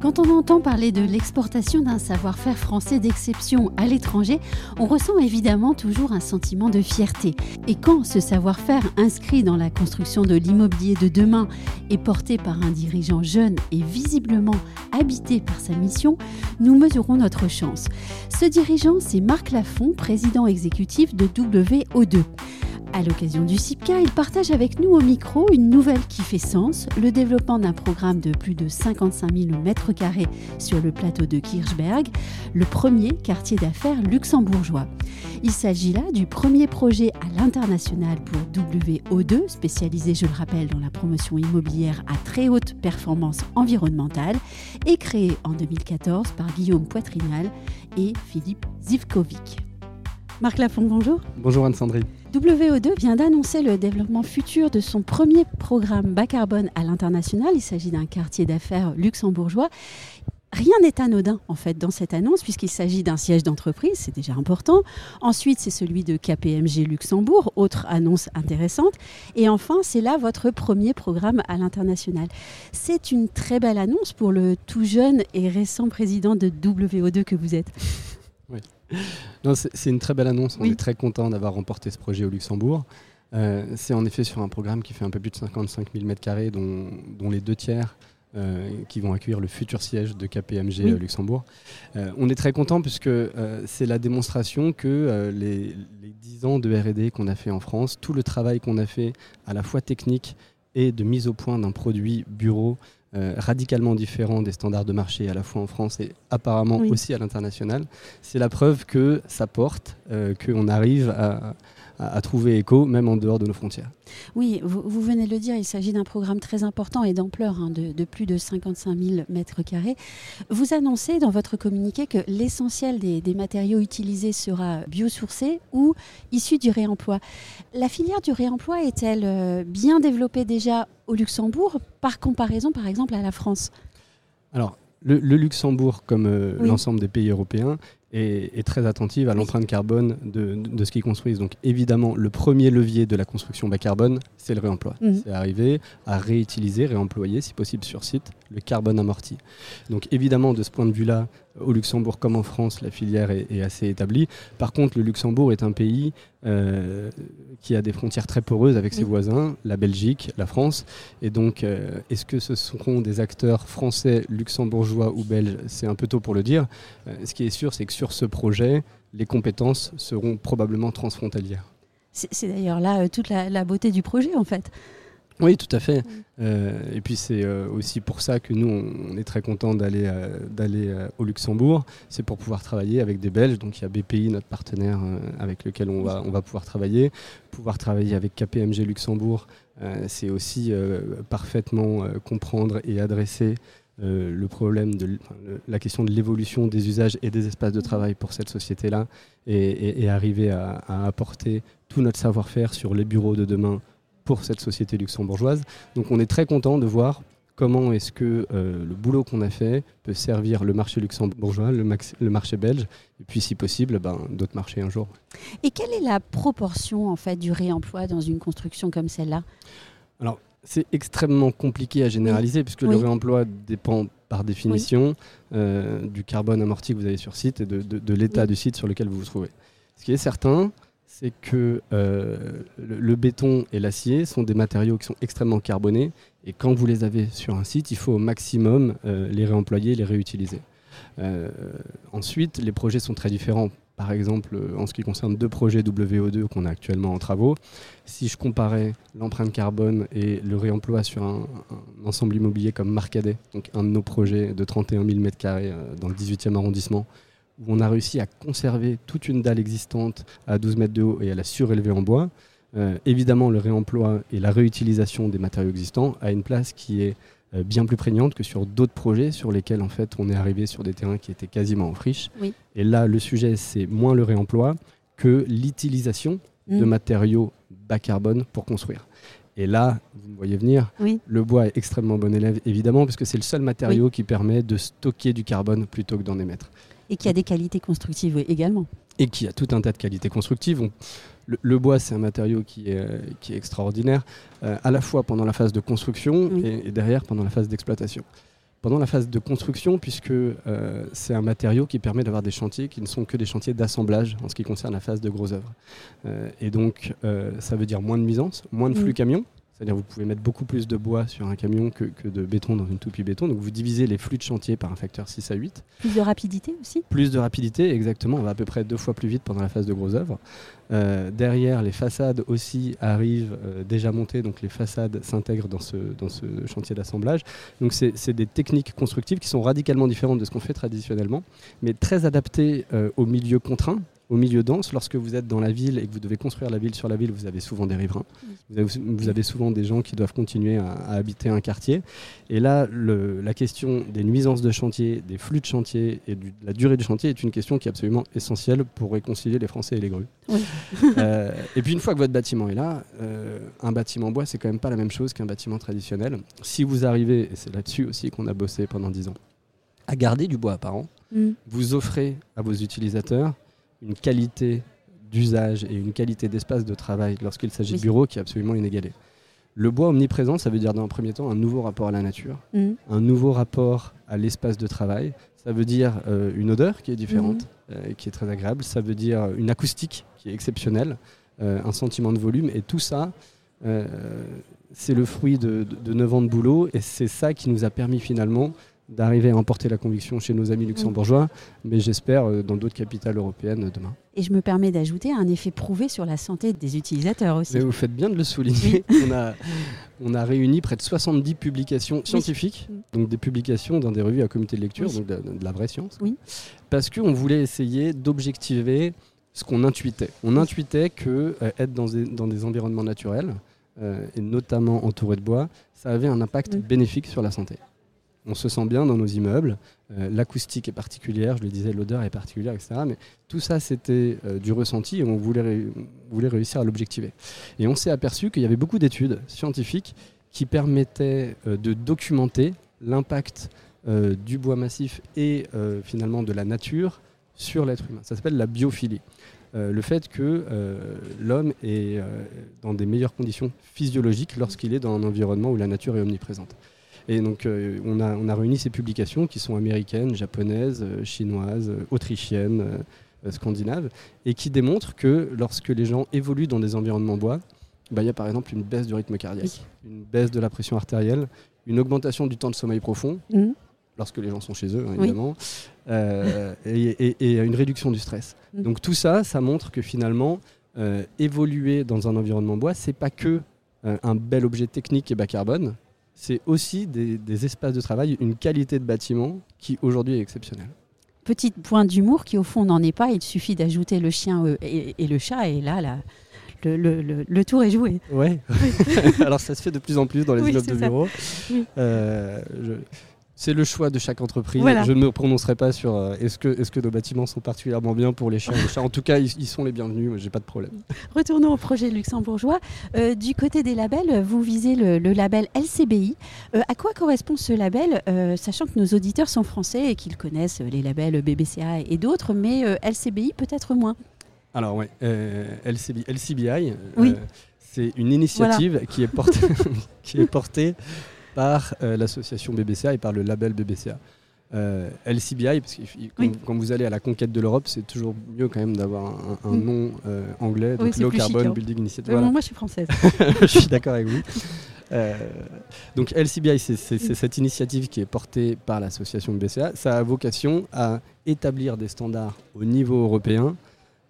Quand on entend parler de l'exportation d'un savoir-faire français d'exception à l'étranger, on ressent évidemment toujours un sentiment de fierté. Et quand ce savoir-faire inscrit dans la construction de l'immobilier de demain est porté par un dirigeant jeune et visiblement habité par sa mission, nous mesurons notre chance. Ce dirigeant, c'est Marc Lafont, président exécutif de WO2. À l'occasion du CIPCA, il partage avec nous au micro une nouvelle qui fait sens, le développement d'un programme de plus de 55 000 mètres carrés sur le plateau de Kirchberg, le premier quartier d'affaires luxembourgeois. Il s'agit là du premier projet à l'international pour WO2, spécialisé, je le rappelle, dans la promotion immobilière à très haute performance environnementale, et créé en 2014 par Guillaume Poitrinal et Philippe Zivkovic. Marc Lafont, bonjour. Bonjour Anne-Sandrine. WO2 vient d'annoncer le développement futur de son premier programme bas carbone à l'international. Il s'agit d'un quartier d'affaires luxembourgeois. Rien n'est anodin en fait dans cette annonce puisqu'il s'agit d'un siège d'entreprise, c'est déjà important. Ensuite, c'est celui de KPMG Luxembourg, autre annonce intéressante. Et enfin, c'est là votre premier programme à l'international. C'est une très belle annonce pour le tout jeune et récent président de WO2 que vous êtes. Oui. Non, c'est une très belle annonce. On est très content d'avoir remporté ce projet au Luxembourg. Euh, c'est en effet sur un programme qui fait un peu plus de 55 000 m2, dont, dont les deux tiers euh, qui vont accueillir le futur siège de KPMG euh, Luxembourg. on est très content puisque c'est la démonstration que les, les 10 ans de RD qu'on a fait en France, tout le travail qu'on a fait à la fois technique et de mise au point d'un produit bureau euh, radicalement différent des standards de marché à la fois en France et apparemment aussi à l'international, c'est la preuve que ça porte, euh, qu'on arrive à, à, trouver écho, même en dehors de nos frontières. Oui, vous, venez de le dire, il s'agit d'un programme très important et d'ampleur, hein, de, plus de 55 000 mètres carrés. Vous annoncez dans votre communiqué que l'essentiel des, matériaux utilisés sera biosourcé ou issu du réemploi. La filière du réemploi est-elle euh, bien développée déjà au Luxembourg par comparaison, par exemple, à la France? Alors, le, Luxembourg, comme euh, l'ensemble des pays européens, est, très attentive à l'empreinte carbone de, ce qu'ils construisent. Donc évidemment, le premier levier de la construction bas carbone, c'est le réemploi. Mhm. C'est arriver à réutiliser, réemployer, si possible sur site, le carbone amorti. Donc évidemment, de ce point de vue-là, au Luxembourg comme en France, la filière est, assez établie. Par contre, le Luxembourg est un pays euh, qui a des frontières très poreuses avec ses voisins, la Belgique, la France. Et donc, euh, est-ce que ce seront des acteurs français, luxembourgeois ou belges? C'est un peu tôt pour le dire. Euh, ce qui est sûr, c'est que sur ce projet, les compétences seront probablement transfrontalières. C'est d'ailleurs là toute la beauté du projet, en fait. Oui, tout à fait. Euh, et puis c'est euh, aussi pour ça que nous, on, est très content d'aller euh, d'aller au Luxembourg. C'est pour pouvoir travailler avec des Belges. Donc il y a BPI, notre partenaire avec lequel on va, on va pouvoir travailler. Pouvoir travailler avec KPMG Luxembourg, c'est aussi parfaitement comprendre et adresser le problème de la question de l'évolution des usages et des espaces de travail pour cette société-là et, arriver à, à apporter tout notre savoir-faire sur les bureaux de demain pour cette société luxembourgeoise. Donc on est très content de voir comment est-ce que euh, le boulot qu'on a fait peut servir le marché luxembourgeois, le, le marché belge, et puis si possible, ben, d'autres marchés un jour. Et quelle est la proportion en fait du réemploi dans une construction comme celle-là? Alors c'est extrêmement compliqué à généraliser puisque le réemploi dépend par définition euh, du carbone amorti que vous avez sur site et de, l'état du site sur lequel vous vous trouvez. Ce qui est certain, c'est que euh, le, béton et l'acier sont des matériaux qui sont extrêmement carbonés et quand vous les avez sur un site, il faut au maximum euh, les réemployer, les réutiliser. Euh, ensuite, les projets sont très différents. Par exemple, en ce qui concerne deux projets WO2 qu'on a actuellement en travaux, si je comparais l'empreinte carbone et le réemploi sur un, ensemble immobilier comme Marcadet, donc un de nos projets de 31 000 m2 dans le 18e arrondissement, où on a réussi à conserver toute une dalle existante à 12 mètres de haut et à la surélever en bois. Euh, évidemment, le réemploi et la réutilisation des matériaux existants a une place qui est euh, bien plus prégnante que sur d'autres projets sur lesquels en fait on est arrivé sur des terrains qui étaient quasiment en friche. Et là, le sujet, c'est moins le réemploi que l'utilisation de mm. matériaux bas carbone pour construire. Et là, vous me voyez venir, le bois est extrêmement bon élève, évidemment, parce que c'est le seul matériau qui permet de stocker du carbone plutôt que d'en émettre. Et qui a des qualités constructives également. Et qui a tout un tas de qualités constructives. le, bois, c'est un matériau qui est, qui est extraordinaire, euh, à la fois pendant la phase de construction et, derrière pendant la phase d'exploitation pendant la phase de construction, puisque euh, c'est un matériau qui permet d'avoir des chantiers qui ne sont que des chantiers d'assemblage en ce qui concerne la phase de gros œuvres. Euh, et donc, ça veut dire moins de nuisances, moins de flux camions, c'est-à-dire vous pouvez mettre beaucoup plus de bois sur un camion que, de béton dans une toupie béton. Donc vous divisez les flux de chantier par un facteur 6 à 8. Plus de rapidité aussi Plus de rapidité, exactement. On va à peu près deux fois plus vite pendant la phase de gros œuvres. Euh, derrière, les façades aussi arrivent euh, déjà montées, donc les façades s'intègrent dans ce, dans ce chantier d'assemblage. Donc c'est des techniques constructives qui sont radicalement différentes de ce qu'on fait traditionnellement, mais très adaptées euh, aux milieux contraints au milieu dense, lorsque vous êtes dans la ville et que vous devez construire la ville sur la ville, vous avez souvent des riverains. Vous avez, souvent des gens qui doivent continuer à, habiter un quartier. Et là, la question des nuisances de chantier, des flux de chantier et de la durée du chantier est une question qui est absolument essentielle pour réconcilier les Français et les grues. Euh, et puis une fois que votre bâtiment est là, euh, un bâtiment bois, c'est quand même pas la même chose qu'un bâtiment traditionnel. Si vous arrivez, et c'est là-dessus aussi qu'on a bossé pendant 10 ans, à garder du bois apparent, mm. vous offrez à vos utilisateurs une qualité d'usage et une qualité d'espace de travail lorsqu'il s'agit de bureaux qui est absolument inégalée. Le bois omniprésent, ça veut dire dans un premier temps un nouveau rapport à la nature, mm. un nouveau rapport à l'espace de travail. Ça veut dire euh, une odeur qui est différente, mm. euh, qui est très agréable. Ça veut dire une acoustique qui est exceptionnelle, euh, un sentiment de volume. Et tout ça, c'est le fruit de, de, de 9 ans de boulot. Et c'est ça qui nous a permis finalement d'arriver à emporter la conviction chez nos amis luxembourgeois, mais j'espère euh, dans d'autres capitales européennes demain. Et je me permets d'ajouter un effet prouvé sur la santé des utilisateurs aussi. vous faites bien de le souligner. on, a, on a réuni près de 70 publications scientifiques, donc des publications dans des revues à comité de lecture, donc de, la vraie science. Oui. Parce qu'on voulait essayer d'objectiver ce qu'on intuitait. On intuitait que euh, être dans des, dans des environnements naturels, euh, et notamment entouré de bois, ça avait un impact bénéfique sur la santé on se sent bien dans nos immeubles. Euh, l'acoustique est particulière, je le disais, l'odeur est particulière, etc. Mais tout ça, c'était euh, du ressenti et on voulait, réussir à l'objectiver. Et on s'est aperçu qu'il y avait beaucoup d'études scientifiques qui permettaient euh, de documenter l'impact du bois massif et finalement de la nature sur l'être humain. Ça s'appelle la biophilie. le fait que l'homme est dans des meilleures conditions physiologiques lorsqu'il est dans un environnement où la nature est omniprésente. Et donc, euh, on, a, on a réuni ces publications qui sont américaines, japonaises, euh, chinoises, euh, autrichiennes, scandinaves, et qui démontrent que lorsque les gens évoluent dans des environnements bois, bah, il y a par exemple une baisse du rythme cardiaque, une baisse de la pression artérielle, une augmentation du temps de sommeil profond, mmh. lorsque les gens sont chez eux, hein, évidemment, et, une réduction du stress. Mmh. Donc tout ça, ça montre que finalement, évoluer dans un environnement bois, c'est pas que un bel objet technique et bas carbone, c'est aussi des, espaces de travail, une qualité de bâtiment qui aujourd'hui est exceptionnelle. Petit point d'humour qui au fond n'en est pas, il suffit d'ajouter le chien euh, et, le chat et là, là le, tour est joué. Ouais. Alors ça se fait de plus en plus dans les immeubles de bureau. Euh, c'est le choix de chaque entreprise. Je ne me prononcerai pas sur euh, est-ce que, est que nos bâtiments sont particulièrement bien pour les chiens les chats. En tout cas, ils, sont les bienvenus, j'ai pas de problème. Retournons au projet luxembourgeois. Euh, du côté des labels, vous visez le, label LCBI. Euh, à quoi correspond ce label, sachant que nos auditeurs sont français et qu'ils connaissent les labels BBCA et d'autres, mais LCBI peut-être moins Alors oui, LCBI, LCBI c'est une initiative qui, est portée, qui est portée par euh, l'association BBCA et par le label BBCA. Euh, LCBI, parce que quand, vous allez à la conquête de l'Europe, c'est toujours mieux quand même d'avoir un, nom euh, anglais, donc Low Carbon hein. Building Initiative. Moi, je suis française. je suis d'accord avec vous. donc LCBI, c'est cette initiative qui est portée par l'association BBCA. Ça a vocation à établir des standards au niveau européen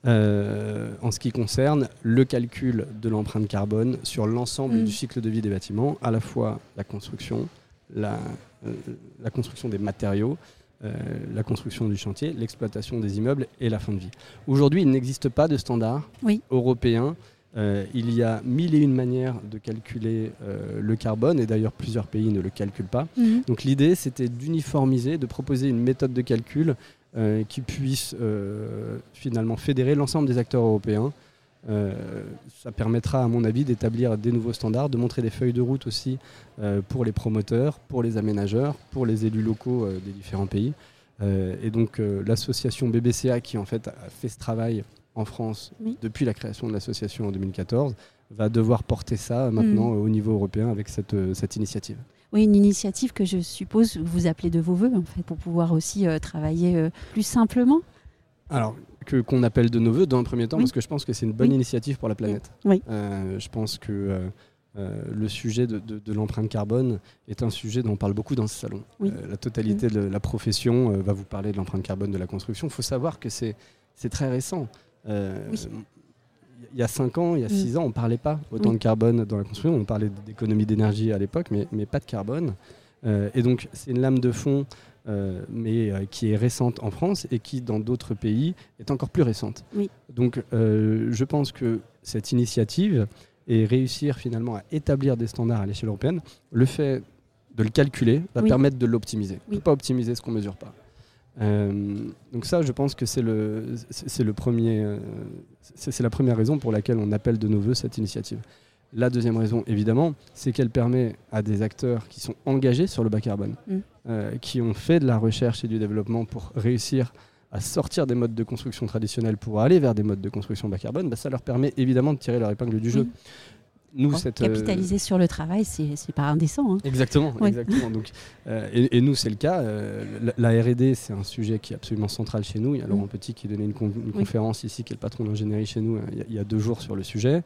euh, en ce qui concerne le calcul de l'empreinte carbone sur l'ensemble mm. du cycle de vie des bâtiments, à la fois la construction, la, euh, la construction des matériaux, euh, la construction du chantier, l'exploitation des immeubles et la fin de vie. Aujourd'hui, il n'existe pas de standard européen. il y a mille et une manières de calculer le carbone, et d'ailleurs plusieurs pays ne le calculent pas. Mm. Donc l'idée, c'était d'uniformiser, de proposer une méthode de calcul qui puisse euh, finalement fédérer l'ensemble des acteurs européens ça permettra, à mon avis, d'établir des nouveaux standards, de montrer des feuilles de route aussi pour les promoteurs, pour les aménageurs, pour les élus locaux des différents pays. et donc l'association BBCA, qui en fait a fait ce travail en France depuis la création de l'association en 2014, va devoir porter ça maintenant mm. au niveau européen avec cette, cette initiative. Oui, une initiative que je suppose vous appelez de vos voeux, en fait, pour pouvoir aussi euh, travailler euh, plus simplement. Alors, que, qu'on appelle de nos voeux dans un premier temps, parce que je pense que c'est une bonne initiative pour la planète. Oui. Euh, je pense que le sujet de, l'empreinte carbone est un sujet dont on parle beaucoup dans ce salon. la totalité de la profession va vous parler de l'empreinte carbone de la construction. Il faut savoir que c'est, c'est très récent il y a 5 ans, il y a 6 mm. ans, on ne parlait pas autant de carbone dans la construction. On parlait d'économie d'énergie à l'époque, mais, mais, pas de carbone. Euh, et donc, c'est une lame de fond, euh, mais euh, qui est récente en France et qui, dans d'autres pays, est encore plus récente. Donc, je pense que cette initiative et réussir finalement à établir des standards à l'échelle européenne, le fait de le calculer va permettre de l'optimiser. On ne peut pas optimiser ce qu'on ne mesure pas. Euh, donc ça, je pense que c'est le, c'est le premier, euh, c'est la première raison pour laquelle on appelle de nos voeux cette initiative. La deuxième raison, évidemment, c'est qu'elle permet à des acteurs qui sont engagés sur le bas carbone, mm. euh, qui ont fait de la recherche et du développement pour réussir à sortir des modes de construction traditionnels pour aller vers des modes de construction bas carbone, bah, ça leur permet évidemment de tirer leur épingle du jeu nous, cette, euh, capitaliser sur le travail, c'est pas indécent. Hein. Exactement, exactement. Donc, euh, et, nous, c'est le cas. Euh, la, R&D, c'est un sujet qui est absolument central chez nous. Il y a Laurent mm. Petit qui donnait une, conférence ici, qui est le patron d'ingénierie chez nous, il y, a, deux jours sur le sujet.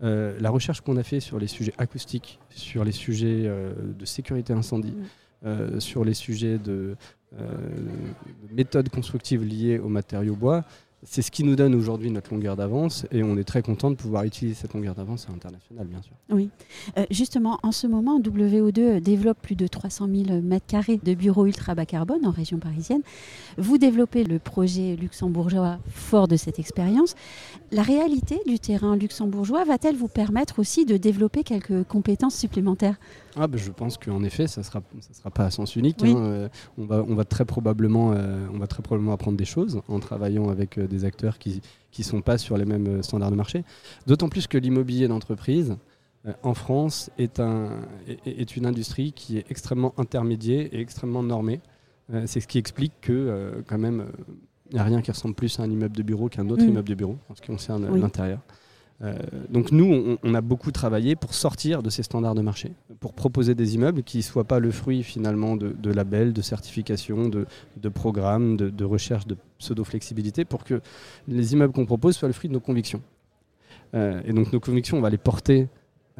la recherche qu'on a fait sur les sujets acoustiques, sur les sujets de sécurité incendie, mm. sur les sujets de méthodes constructives liées aux matériaux bois, c'est ce qui nous donne aujourd'hui notre longueur d'avance et on est très content de pouvoir utiliser cette longueur d'avance à l'international, bien sûr. Oui. Euh, justement, en ce moment, WO2 développe plus de 300 000 m2 de bureaux ultra bas carbone en région parisienne. Vous développez le projet luxembourgeois fort de cette expérience. La réalité du terrain luxembourgeois va-t-elle vous permettre aussi de développer quelques compétences supplémentaires? Ah, bah, je pense qu'en effet, ça ne sera, ça sera pas à sens unique. Hein. Euh, on, va, on, va très probablement, euh, on va très probablement apprendre des choses en travaillant avec euh, des acteurs qui ne sont pas sur les mêmes standards de marché. D'autant plus que l'immobilier d'entreprise, en France, est, un, est, une industrie qui est extrêmement intermédiaire et extrêmement normée. C'est ce qui explique que, quand même, il n'y a rien qui ressemble plus à un immeuble de bureau qu'un autre mm. immeuble de bureau en ce qui concerne l'intérieur. Euh, donc nous, on, a beaucoup travaillé pour sortir de ces standards de marché, pour proposer des immeubles qui ne soient pas le fruit finalement de, labels, de certifications, de, programmes, de, recherche de pseudo-flexibilité, pour que les immeubles qu'on propose soient le fruit de nos convictions. Euh, et donc nos convictions, on va les porter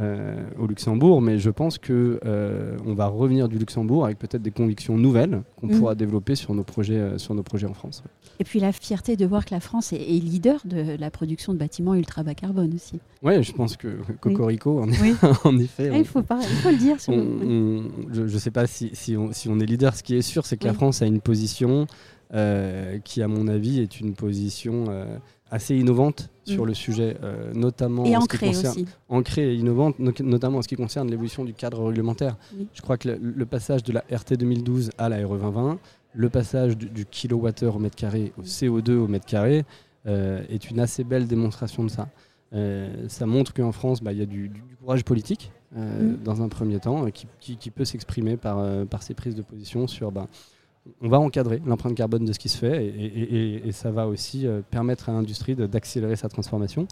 euh, au Luxembourg, mais je pense que euh, on va revenir du Luxembourg avec peut-être des convictions nouvelles qu'on mm. pourra développer sur nos projets, euh, sur nos projets en France. Et puis la fierté de voir que la France est, leader de la production de bâtiments ultra bas carbone aussi. Oui, je pense que Cocorico, en, effet. Ah, il, faut le dire. je ne sais pas si, on, est leader. Ce qui est sûr, c'est que la France a une position qui, à mon avis, est une position assez innovante sur mm. le sujet, euh, notamment et ancrée aussi. ancrée et innovante, notamment en ce qui concerne l'évolution du cadre réglementaire. Je crois que le, passage de la RT 2012 à la RE 2020, le passage du, kilowattheure au mètre carré au CO2 au mètre carré, euh, est une assez belle démonstration de ça. Euh, ça montre qu'en France, bah, il y a du, courage politique, mm. dans un premier temps, qui, peut s'exprimer par, par ses prises de position sur bah, on va encadrer l'empreinte carbone de ce qui se fait et, ça va aussi euh, permettre à l'industrie d'accélérer sa transformation.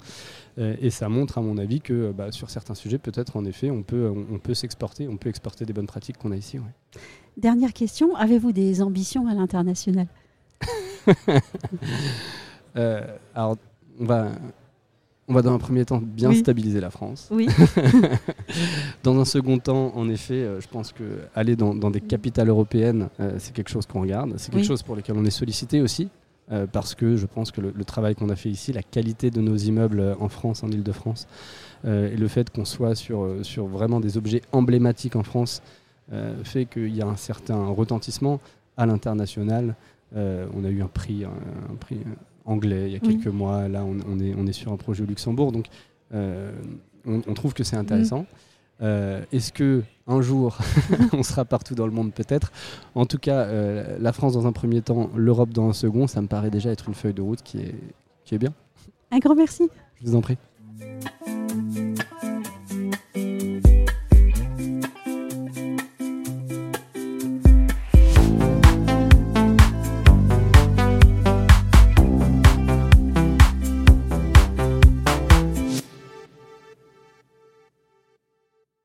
Euh, et ça montre, à mon avis, que bah, sur certains sujets, peut-être en effet, on peut, on, peut s'exporter, on peut exporter des bonnes pratiques qu'on a ici. Dernière question, avez-vous des ambitions à l'international? Euh, Alors, on va, on va dans un premier temps bien stabiliser la France. Oui. dans un second temps, en effet, euh, je pense que aller dans, des capitales européennes, euh, c'est quelque chose qu'on regarde. C'est quelque chose pour lequel on est sollicité aussi. Euh, parce que je pense que le, travail qu'on a fait ici, la qualité de nos immeubles en France, en Ile-de-France, et le fait qu'on soit sur, sur vraiment des objets emblématiques en France, fait qu'il y a un certain retentissement à l'international. on a eu un prix, un prix anglais il y a quelques mois. Là, on, est, on est sur un projet au Luxembourg. Donc, euh, on, trouve que c'est intéressant. Euh, est-ce que un jour on sera partout dans le monde peut-être? En tout cas, euh, la France dans un premier temps, l'Europe dans un second, ça me paraît déjà être une feuille de route qui est, qui est bien. Un grand merci. Je vous en prie.